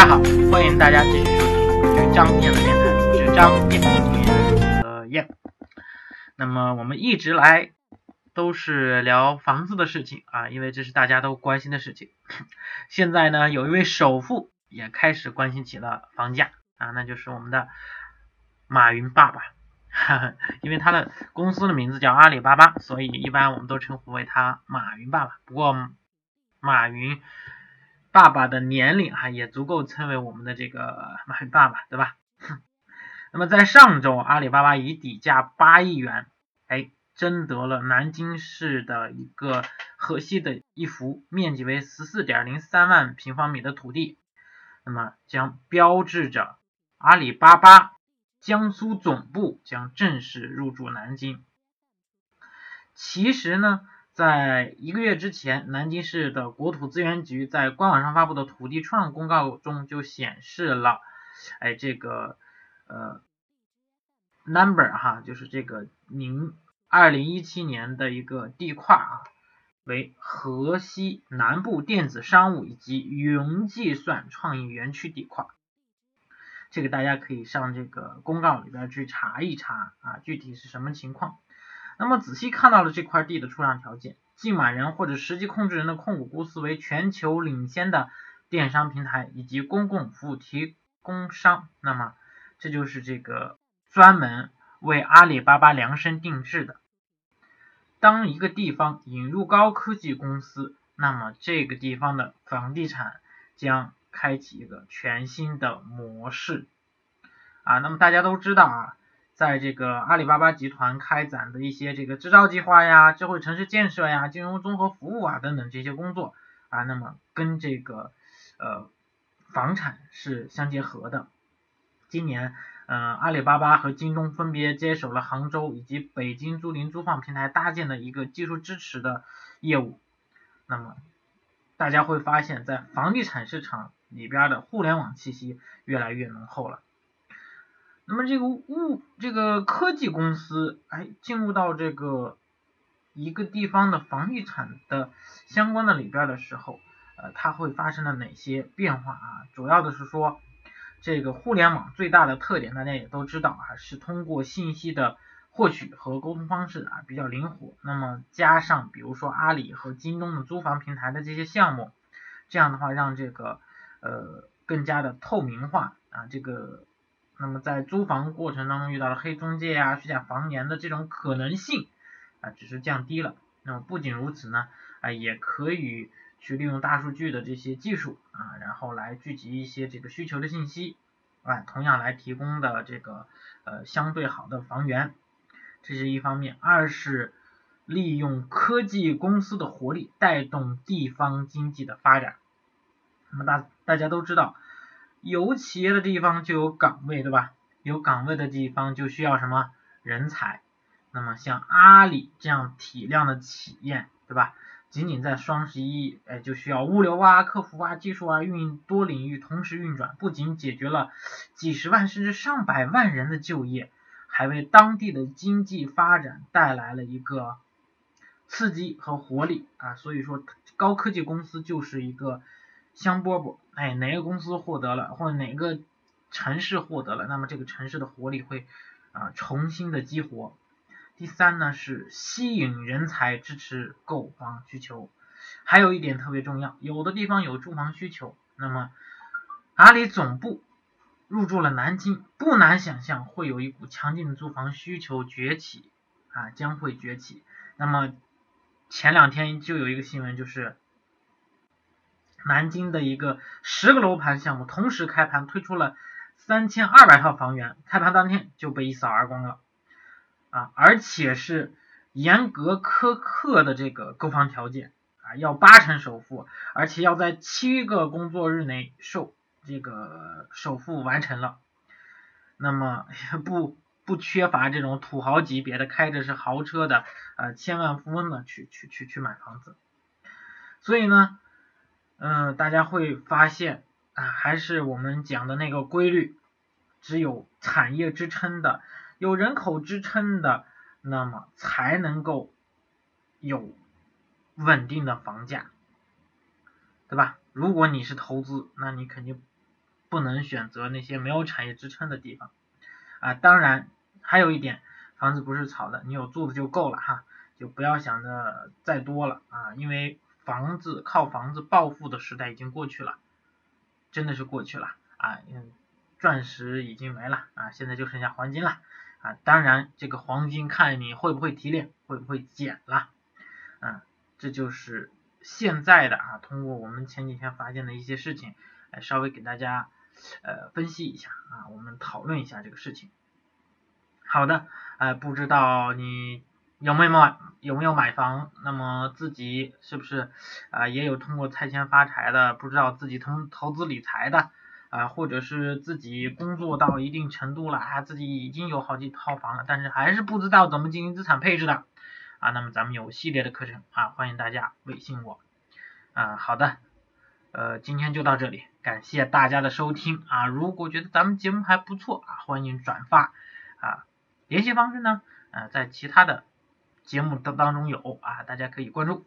大家好，欢迎大家继续收听纸张燕的电台，纸张燕燕的燕。那么我们一直来都是聊房子的事情啊，因为这是大家都关心的事情。现在呢，有一位首富也开始关心起了房价啊，那就是我们的马云爸爸。因为他的公司的名字叫阿里巴巴，所以一般我们都称呼为他马云爸爸。不过马云。爸爸的年龄哈也足够称为我们的这个马云爸爸，对吧？那么在上周，阿里巴巴以底价八亿元，哎，征得了南京市的一个河西的一幅面积为十四点零三万平方米的土地，那么将标志着阿里巴巴江苏总部将正式入驻南京。其实呢。在一个月之前，南京市的国土资源局在官网上发布的土地出让公告中就显示了，哎，这个呃 number 哈，就是这个零二零一七年的一个地块啊，为河西南部电子商务以及云计算创意园区地块，这个大家可以上这个公告里边去查一查啊，具体是什么情况。那么仔细看到了这块地的出让条件，竞买人或者实际控制人的控股公司为全球领先的电商平台以及公共服务提供商，那么这就是这个专门为阿里巴巴量身定制的。当一个地方引入高科技公司，那么这个地方的房地产将开启一个全新的模式啊。那么大家都知道啊。在这个阿里巴巴集团开展的一些这个制造计划呀、智慧城市建设呀、金融综合服务啊等等这些工作啊，那么跟这个呃房产是相结合的。今年，嗯，阿里巴巴和京东分别接手了杭州以及北京租赁租房平台搭建的一个技术支持的业务。那么大家会发现，在房地产市场里边的互联网气息越来越浓厚了。那么这个物这个科技公司，哎，进入到这个一个地方的房地产的相关的里边的时候，呃，它会发生了哪些变化啊？主要的是说，这个互联网最大的特点，大家也都知道啊，是通过信息的获取和沟通方式啊比较灵活。那么加上比如说阿里和京东的租房平台的这些项目，这样的话让这个呃更加的透明化啊这个。那么在租房过程当中遇到了黑中介啊、虚假房源的这种可能性啊，只是降低了。那么不仅如此呢，啊，也可以去利用大数据的这些技术啊，然后来聚集一些这个需求的信息，啊，同样来提供的这个呃相对好的房源，这是一方面。二是利用科技公司的活力带动地方经济的发展。那么大大家都知道。有企业的地方就有岗位，对吧？有岗位的地方就需要什么人才？那么像阿里这样体量的企业，对吧？仅仅在双十一，哎，就需要物流啊、客服啊、技术啊、运营多领域同时运转，不仅解决了几十万甚至上百万人的就业，还为当地的经济发展带来了一个刺激和活力啊！所以说，高科技公司就是一个。香饽饽，哎，哪个公司获得了，或者哪个城市获得了，那么这个城市的活力会啊重新的激活。第三呢是吸引人才，支持购房需求。还有一点特别重要，有的地方有住房需求，那么阿里总部入驻了南京，不难想象会有一股强劲的租房需求崛起啊，将会崛起。那么前两天就有一个新闻，就是。南京的一个十个楼盘项目同时开盘，推出了三千二百套房源，开盘当天就被一扫而光了啊！而且是严格苛刻的这个购房条件啊，要八成首付，而且要在七个工作日内售这个首付完成了。那么不不缺乏这种土豪级别的，开着是豪车的啊千万富翁的去去去去买房子，所以呢。嗯，大家会发现啊，还是我们讲的那个规律，只有产业支撑的，有人口支撑的，那么才能够有稳定的房价，对吧？如果你是投资，那你肯定不能选择那些没有产业支撑的地方啊。当然，还有一点，房子不是炒的，你有住的就够了哈，就不要想着再多了啊，因为房子靠房子暴富的时代已经过去了，真的是过去了啊，嗯，钻石已经没了啊，现在就剩下黄金了啊。当然，这个黄金看你会不会提炼，会不会减了啊，这就是现在的啊，通过我们前几天发现的一些事情。来稍微给大家呃分析一下啊，我们讨论一下这个事情。好的，呃，不知道你有没有买有没有买房？那么自己是不是啊也有通过拆迁发财的？不知道自己投投资理财的啊，或者是自己工作到一定程度了啊，自己已经有好几套房了，但是还是不知道怎么进行资产配置的啊。那么咱们有系列的课程啊，欢迎大家微信我啊。好的。呃，今天就到这里，感谢大家的收听啊！如果觉得咱们节目还不错啊，欢迎转发啊！联系方式呢，呃，在其他的节目当当中有啊，大家可以关注。